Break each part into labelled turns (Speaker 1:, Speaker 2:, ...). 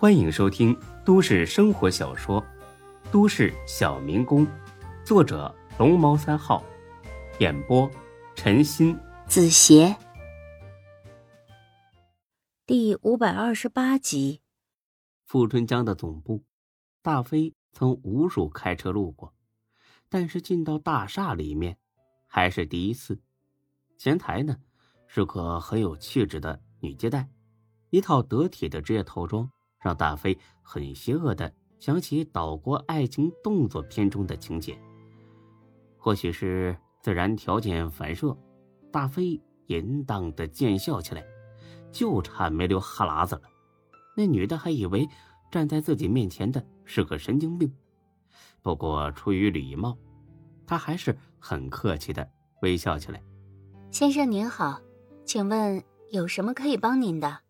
Speaker 1: 欢迎收听都市生活小说《都市小民工》，作者龙猫三号，演播陈鑫、
Speaker 2: 子邪，第五百二十八集。
Speaker 1: 富春江的总部，大飞曾无数开车路过，但是进到大厦里面，还是第一次。前台呢，是个很有气质的女接待，一套得体的职业套装，让大飞很邪恶的想起岛国爱情动作片中的情节。或许是自然条件反射，大飞淫荡的贱笑起来，就差没流哈喇子了。那女的还以为站在自己面前的是个神经病，不过出于礼貌，她还是很客气的微笑起来。
Speaker 2: 先生您好，请问有什么可以帮您的？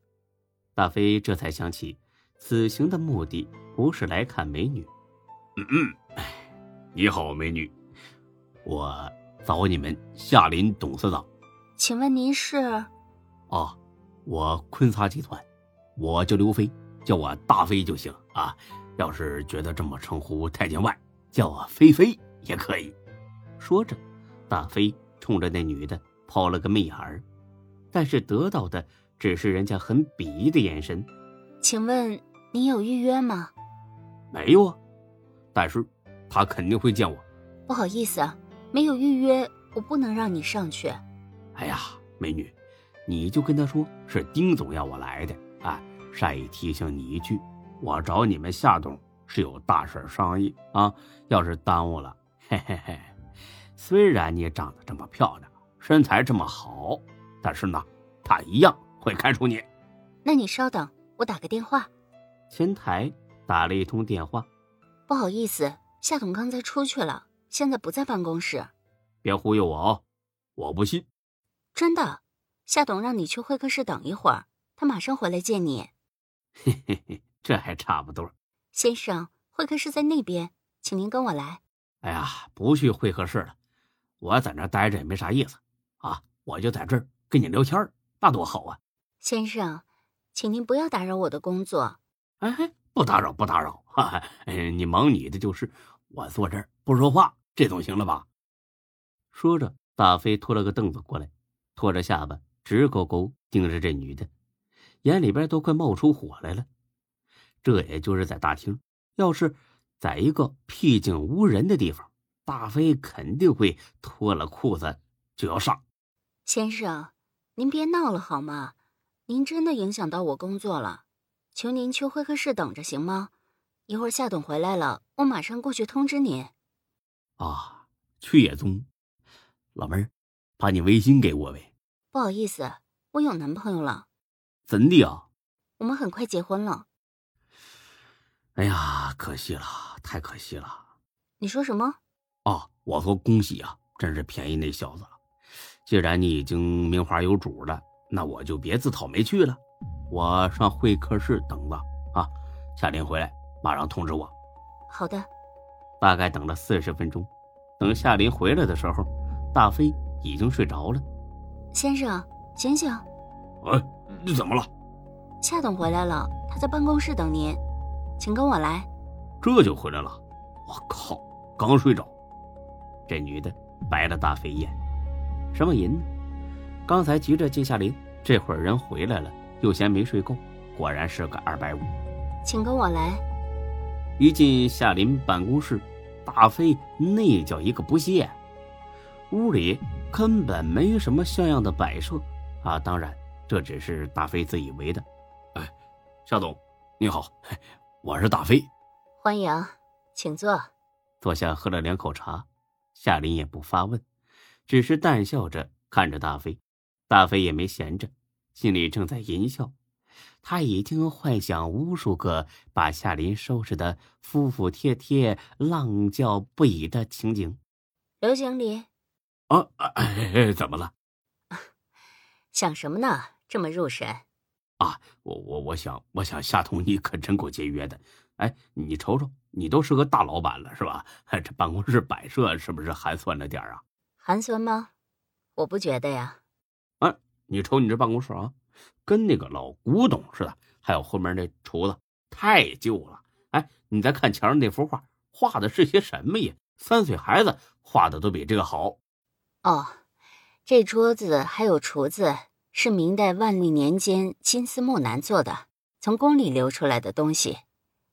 Speaker 1: 大飞这才想起，此行的目的不是来看美女。
Speaker 3: 嗯嗯，你好，美女，我找你们夏林董事长。
Speaker 2: 请问您是？
Speaker 3: 哦，我坤沙集团。我叫刘飞，叫我大飞就行啊。要是觉得这么称呼太见外，叫我飞飞也可以。
Speaker 1: 说着，大飞冲着那女的抛了个媚眼儿，但是得到的只是人家很鄙夷的眼神。
Speaker 2: 请问您有预约吗？
Speaker 3: 没有啊，但是他肯定会见我。
Speaker 2: 不好意思啊，没有预约，我不能让你上去。
Speaker 3: 哎呀，美女，你就跟他说是丁总要我来的。哎，善意提醒你一句，我找你们夏董是有大事商议啊。要是耽误了，嘿嘿嘿。虽然你长得这么漂亮，身材这么好，但是呢，他一样会开除你。
Speaker 2: 那你稍等，我打个电话。
Speaker 1: 前台打了一通电话，
Speaker 2: 不好意思，夏总刚才出去了，现在不在办公室。
Speaker 3: 别忽悠我哦，我不信。
Speaker 2: 真的，夏董让你去会客室等一会儿。他马上回来见你，
Speaker 1: 嘿嘿嘿，这还差不多。
Speaker 2: 先生，会客室在那边，请您跟我来。
Speaker 3: 哎呀，不去会客室了，我在那待着也没啥意思啊，我就在这儿跟你聊天，那多好啊。
Speaker 2: 先生，请您不要打扰我的工作。
Speaker 3: 哎，不打扰，不打扰。哈哈，嗯，你忙你的就是，我坐这儿不说话，这总行了吧？
Speaker 1: 说着，大飞拖了个凳子过来，拖着下巴直勾勾盯着这女的。眼里边都快冒出火来了，这也就是在大厅。要是在一个僻静无人的地方，大飞肯定会脱了裤子就要上。
Speaker 2: 先生，您别闹了好吗？您真的影响到我工作了，求您去会客室等着行吗？一会儿夏董回来了，我马上过去通知您。
Speaker 3: 啊，去也中。老妹儿，把你微信给我呗。
Speaker 2: 不好意思，我有男朋友了。
Speaker 3: 怎的啊？
Speaker 2: 我们很快结婚了。
Speaker 3: 哎呀，可惜了，太可惜了。
Speaker 2: 你说什么？
Speaker 3: 啊，我说恭喜啊，真是便宜那小子了。既然你已经名花有主了，那我就别自讨没趣了。我上会客室等着啊，夏林回来马上通知我。
Speaker 2: 好的。
Speaker 1: 大概等了四十分钟，等夏林回来的时候，大飞已经睡着了。
Speaker 2: 先生，醒醒！
Speaker 3: 哎。你怎么了？
Speaker 2: 夏董回来了，他在办公室等您，请跟我来。
Speaker 3: 这就回来了？我靠，刚睡着。
Speaker 1: 这女的白了大飞一眼，什么人呢？刚才急着见夏林，这会儿人回来了，又嫌没睡够，果然是个二百五。
Speaker 2: 请跟我来。
Speaker 1: 一进夏林办公室，大飞那叫一个不屑。屋里根本没什么像样的摆设啊，当然。这只是大飞自以为的。
Speaker 3: 哎，夏总，你好，我是大飞。
Speaker 2: 欢迎，请坐。
Speaker 1: 坐下喝了两口茶，夏林也不发问，只是淡笑着看着大飞。大飞也没闲着，心里正在淫笑。他已经幻想无数个把夏林收拾的服服帖帖、浪叫不已的情景。
Speaker 2: 刘经理，
Speaker 3: 啊，怎么了？
Speaker 2: 想什么呢？这么入神，
Speaker 3: 啊！我我我想我想夏彤，你可真够节约的。哎，你瞅瞅，你都是个大老板了，是吧？这办公室摆设是不是寒酸了点啊？
Speaker 2: 寒酸吗？我不觉得呀。
Speaker 3: 你瞅你这办公室啊，跟那个老古董似的。还有后面那厨子，
Speaker 1: 太旧了。哎，你再看墙上那幅画，画的是些什么呀？三岁孩子画的都比这个好。
Speaker 2: 哦，这桌子还有厨子是明代万历年间金丝木楠做的，从宫里流出来的东西。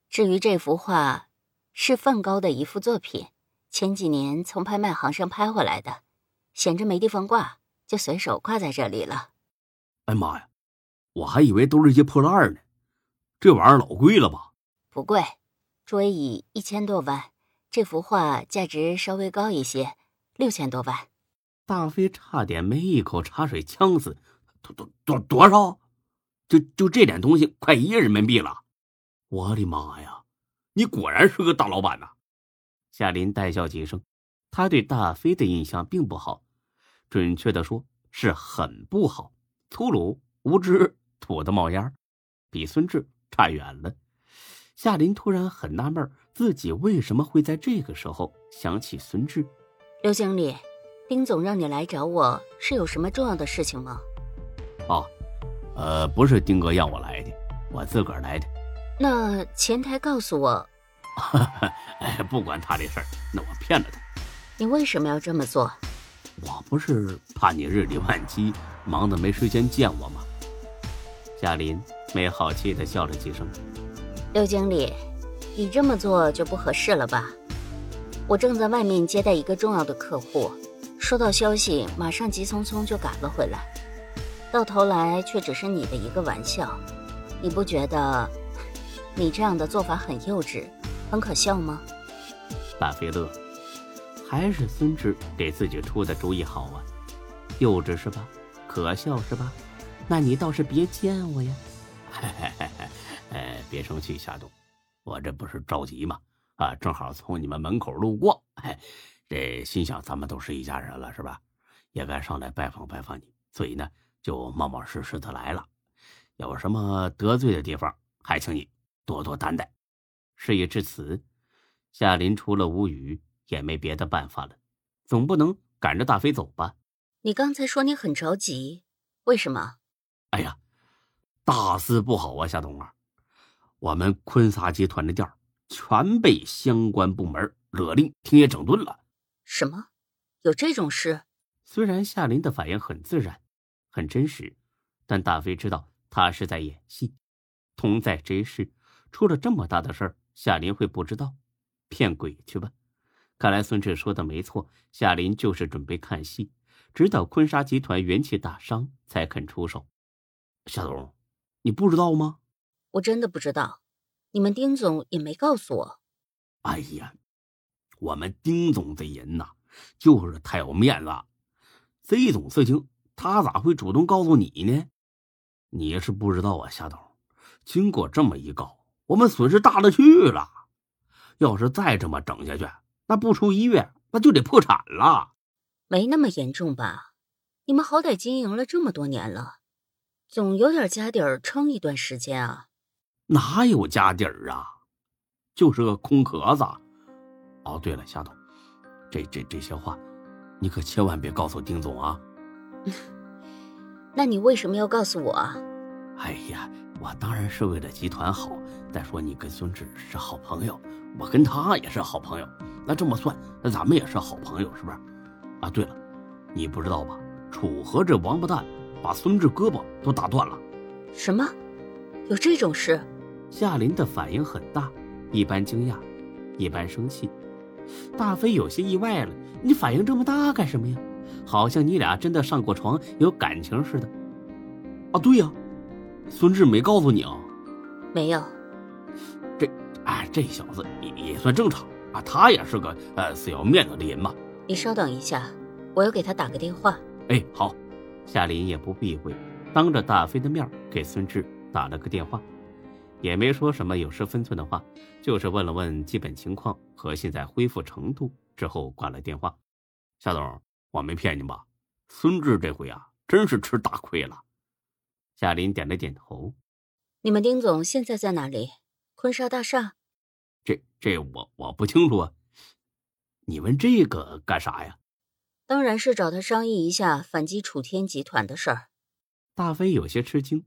Speaker 2: 至于这幅画，是梵高的一幅作品，前几年从拍卖行上拍回来的，闲着没地方挂，就随手挂在这里了。
Speaker 1: 哎妈呀，我还以为都是些破烂呢，这玩意儿老贵了吧？
Speaker 2: 不贵，桌椅一千多万，这幅画价值稍微高一些，六千多万。
Speaker 1: 大飞差点没一口茶水呛死，多多多多少？就就这点东西，快一亿人民币了！我的妈呀，你果然是个大老板呐！
Speaker 4: 夏林带笑几声，他对大飞的印象并不好，准确的说是很不好，粗鲁、无知、土的冒烟，比孙志差远了。夏林突然很纳闷，自己为什么会在这个时候想起孙志？
Speaker 2: 刘经理。丁总让你来找我是有什么重要的事情吗？
Speaker 1: 哦，呃，不是丁哥让我来的，我自个儿来的。
Speaker 2: 那前台告诉我，
Speaker 1: 哎，不管他这事儿，那我骗了他。
Speaker 2: 你为什么要这么做？
Speaker 1: 我不是怕你日理万机，忙得没时间见我吗？
Speaker 4: 夏林没好气的笑了几声。
Speaker 2: 刘经理，你这么做就不合适了吧？我正在外面接待一个重要的客户。收到消息，马上急匆匆就赶了回来，到头来却只是你的一个玩笑，你不觉得你这样的做法很幼稚，很可笑吗？
Speaker 4: 大飞乐，还是孙志给自己出的主意好啊？幼稚是吧？可笑是吧？那你倒是别见我呀！
Speaker 1: 嘿嘿嘿，哎，别生气，夏冬，我这不是着急吗？啊，正好从你们门口路过，哎。这心想，咱们都是一家人了，是吧？也该上来拜访拜访你，所以呢，就冒冒失失的来了。有什么得罪的地方，还请你多多担待。
Speaker 4: 事已至此，夏林除了无语，也没别的办法了。总不能赶着大飞走吧？
Speaker 2: 你刚才说你很着急，为什么？
Speaker 1: 哎呀，大事不好啊，夏冬啊！我们坤沙集团的店全被相关部门勒令停业整顿了。
Speaker 2: 什么？有这种事？
Speaker 4: 虽然夏林的反应很自然，很真实，但大飞知道他是在演戏。同在这事，出了这么大的事儿，夏林会不知道？骗鬼去吧！看来孙志说的没错，夏林就是准备看戏，直到坤沙集团元气大伤才肯出手。
Speaker 1: 夏总，你不知道吗？
Speaker 2: 我真的不知道，你们丁总也没告诉我。
Speaker 1: 哎呀！我们丁总这人呐，就是太有面子。这种事情他咋会主动告诉你呢？你是不知道啊，夏董。经过这么一告，我们损失大了去了。要是再这么整下去，那不出一月那就得破产了。
Speaker 2: 没那么严重吧？你们好歹经营了这么多年了，总有点家底儿撑一段时间啊。
Speaker 1: 哪有家底儿啊？就是个空壳子。哦，对了，夏总，这这这些话，你可千万别告诉丁总啊。
Speaker 2: 那你为什么要告诉我啊？
Speaker 1: 哎呀，我当然是为了集团好。再说你跟孙志是好朋友，我跟他也是好朋友。那这么算，那咱们也是好朋友，是不是？啊，对了，你不知道吧？楚河这王八蛋把孙志胳膊都打断了。
Speaker 2: 什么？有这种事？
Speaker 4: 夏林的反应很大，一般惊讶，一般生气。大飞有些意外了，你反应这么大干什么呀？好像你俩真的上过床，有感情似的。
Speaker 1: 啊，对呀，孙志没告诉你啊？
Speaker 2: 没有。
Speaker 1: 这，哎，这小子也也算正常啊，他也是个呃死要面子的人嘛。
Speaker 2: 你稍等一下，我要给他打个电话。
Speaker 1: 哎，好。
Speaker 4: 夏林也不避讳，当着大飞的面给孙志打了个电话。也没说什么有失分寸的话，就是问了问基本情况和现在恢复程度之后挂了电话。
Speaker 1: 夏总，我没骗你吧？孙志这回啊，真是吃大亏了。
Speaker 4: 夏林点了点头。
Speaker 2: 你们丁总现在在哪里？坤沙大厦？
Speaker 1: 这这我我不清楚啊。你问这个干啥呀？
Speaker 2: 当然是找他商议一下反击楚天集团的事儿。
Speaker 4: 大飞有些吃惊，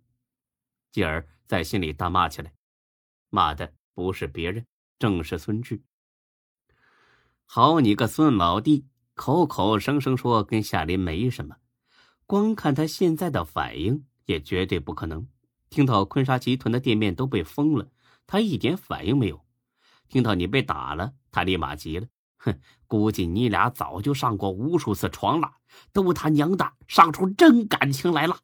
Speaker 4: 继而。在心里大骂起来：“
Speaker 1: 骂的不是别人，正是孙志。好你个孙老弟，口口声声说跟夏林没什么，光看他现在的反应，也绝对不可能。听到坤沙集团的店面都被封了，他一点反应没有；听到你被打了，他立马急了。哼，估计你俩早就上过无数次床了，都他娘的上出真感情来了。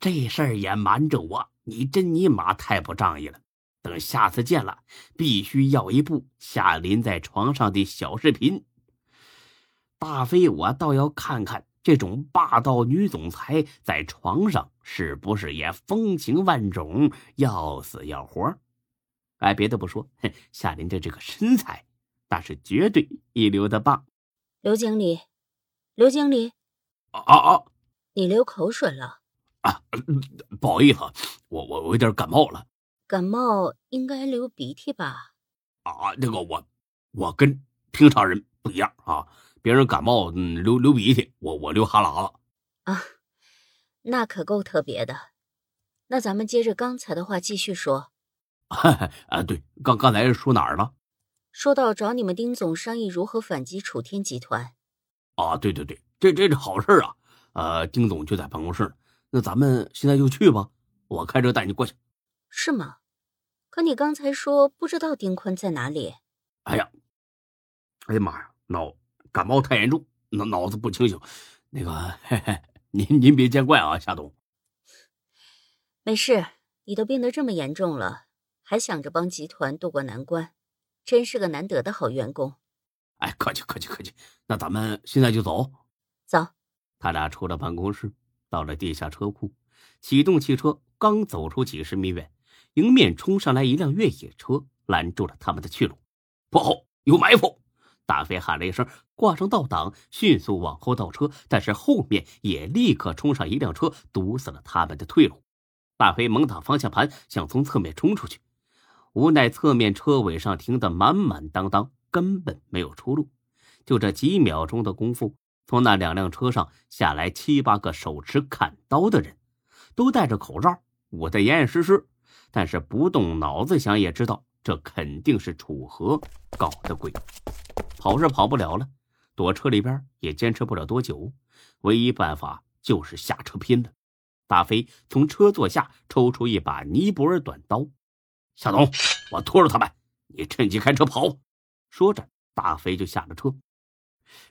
Speaker 1: 这事儿也瞒着我，你真尼玛太不仗义了。等下次见了，必须要一部夏林在床上的小视频。大飞，我倒要看看这种霸道女总裁在床上是不是也风情万种，要死要活。哎，别的不说，夏林的这个身材。那是绝对一流的棒，
Speaker 2: 刘经理，刘经理，
Speaker 3: 啊啊啊！
Speaker 2: 你流口水了
Speaker 3: 啊！不好意思，我我我有点感冒了。
Speaker 2: 感冒应该流鼻涕吧？
Speaker 3: 啊，那个我我跟平常人不一样啊，别人感冒流流鼻涕，我我流哈喇子。
Speaker 2: 啊，那可够特别的。那咱们接着刚才的话继续说。
Speaker 3: 啊，对，刚刚才说哪儿了？
Speaker 2: 说到找你们丁总商议如何反击楚天集团，
Speaker 3: 啊，对对对，这这是好事啊！呃，丁总就在办公室呢，那咱们现在就去吧，我开车带你过去。
Speaker 2: 是吗？可你刚才说不知道丁坤在哪里。
Speaker 3: 哎呀，哎呀妈呀，脑感冒太严重，脑脑子不清醒。那个，嘿嘿，您您别见怪啊，夏董。
Speaker 2: 没事，你都病得这么严重了，还想着帮集团渡过难关。真是个难得的好员工，
Speaker 3: 哎，客气客气客气。那咱们现在就走。
Speaker 2: 走。
Speaker 1: 他俩出了办公室，到了地下车库，启动汽车，刚走出几十米远，迎面冲上来一辆越野车，拦住了他们的去路。
Speaker 3: 不好，有埋伏！
Speaker 1: 大飞喊了一声，挂上倒挡，迅速往后倒车。但是后面也立刻冲上一辆车，堵死了他们的退路。大飞猛打方向盘，想从侧面冲出去。无奈，侧面车尾上停的满满当当，根本没有出路。就这几秒钟的功夫，从那两辆车上下来七八个手持砍刀的人，都戴着口罩，捂得严严实实。但是不动脑子想也知道，这肯定是楚河搞的鬼。跑是跑不了了，躲车里边也坚持不了多久，唯一办法就是下车拼了。大飞从车座下抽出一把尼泊尔短刀。夏总，我拖着他们，你趁机开车跑。说着，大飞就下了车。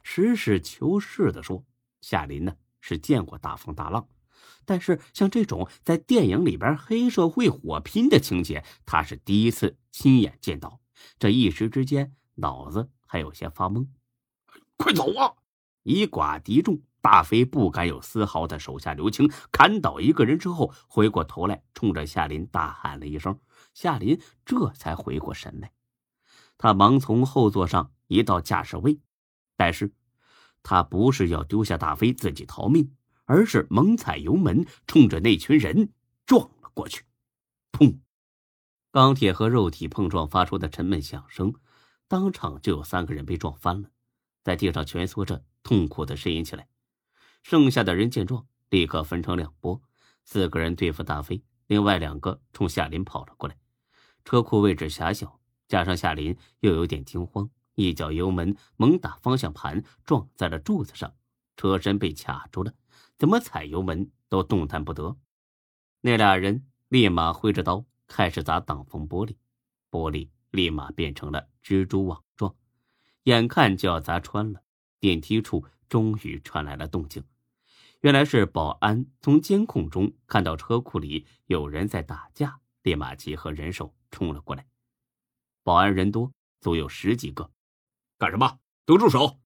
Speaker 1: 实事求是的说，夏林呢是见过大风大浪，但是像这种在电影里边黑社会火拼的情节，他是第一次亲眼见到。这一时之间，脑子还有些发懵。
Speaker 3: 快走啊！
Speaker 1: 以寡敌众。大飞不敢有丝毫的手下留情，砍倒一个人之后，回过头来，冲着夏林大喊了一声。夏林这才回过神来，他忙从后座上移到驾驶位，但是，他不是要丢下大飞自己逃命，而是猛踩油门，冲着那群人撞了过去。砰！钢铁和肉体碰撞发出的沉闷响声，当场就有三个人被撞翻了，在地上蜷缩着，痛苦的呻吟起来。剩下的人见状，立刻分成两拨，四个人对付大飞，另外两个冲夏林跑了过来。车库位置狭小，加上夏林又有点惊慌，一脚油门猛打方向盘，撞在了柱子上，车身被卡住了，怎么踩油门都动弹不得。那俩人立马挥着刀开始砸挡风玻璃，玻璃立马变成了蜘蛛网状，眼看就要砸穿了。电梯处终于传来了动静。原来是保安从监控中看到车库里有人在打架，立马集合人手冲了过来。保安人多，足有十几个。
Speaker 3: 干什么？都住手！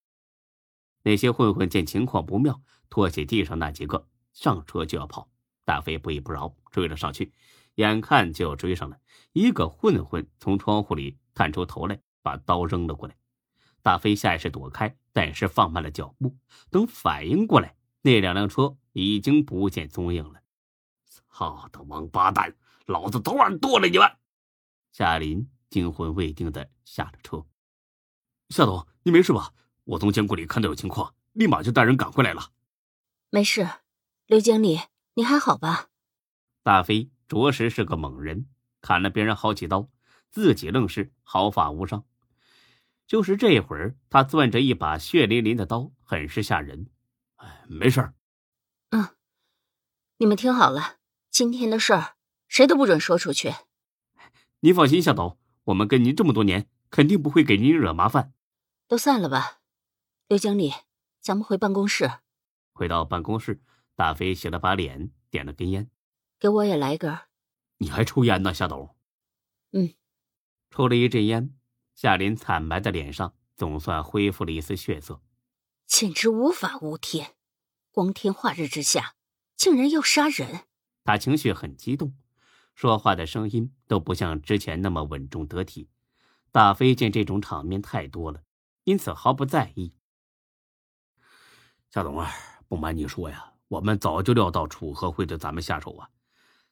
Speaker 1: 那些混混见情况不妙，拖起地上那几个，上车就要跑。大飞不依不饶，追了上去。眼看就要追上来，一个混混从窗户里探出头来，把刀扔了过来。大飞下意识躲开，但是放慢了脚步。等反应过来。那两辆车已经不见踪影了。
Speaker 3: 操的王八蛋！老子早晚剁了你们！
Speaker 1: 夏林惊魂未定的下了车。
Speaker 3: 夏总，你没事吧？我从监控里看到有情况，立马就带人赶回来了。
Speaker 2: 没事，刘经理，你还好吧？
Speaker 1: 大飞着实是个猛人，砍了别人好几刀，自己愣是毫发无伤。就是这会儿，他攥着一把血淋淋的刀，很是吓人。
Speaker 3: 哎，没事儿。
Speaker 2: 嗯，你们听好了，今天的事儿谁都不准说出去。
Speaker 1: 您放心，夏董，我们跟您这么多年，肯定不会给您惹麻烦。
Speaker 2: 都散了吧，刘经理，咱们回办公室。
Speaker 1: 回到办公室，大飞洗了把脸，点了根烟，
Speaker 2: 给我也来根。
Speaker 3: 你还抽烟呢，夏董？
Speaker 2: 嗯，
Speaker 1: 抽了一阵烟。夏林惨白的脸上总算恢复了一丝血色，
Speaker 2: 简直无法无天！光天化日之下，竟然要杀人！
Speaker 1: 他情绪很激动，说话的声音都不像之前那么稳重得体。大飞见这种场面太多了，因此毫不在意。
Speaker 3: 夏董啊，不瞒你说呀，我们早就料到楚河会对咱们下手啊，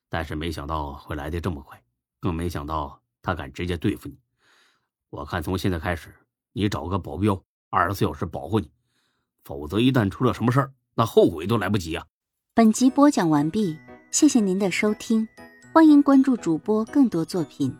Speaker 3: 但是没想到会来的这么快，更没想到他敢直接对付你。我看从现在开始，你找个保镖，二十四小时保护你，否则一旦出了什么事儿，那后悔都来不及啊！
Speaker 2: 本集播讲完毕，谢谢您的收听，欢迎关注主播更多作品。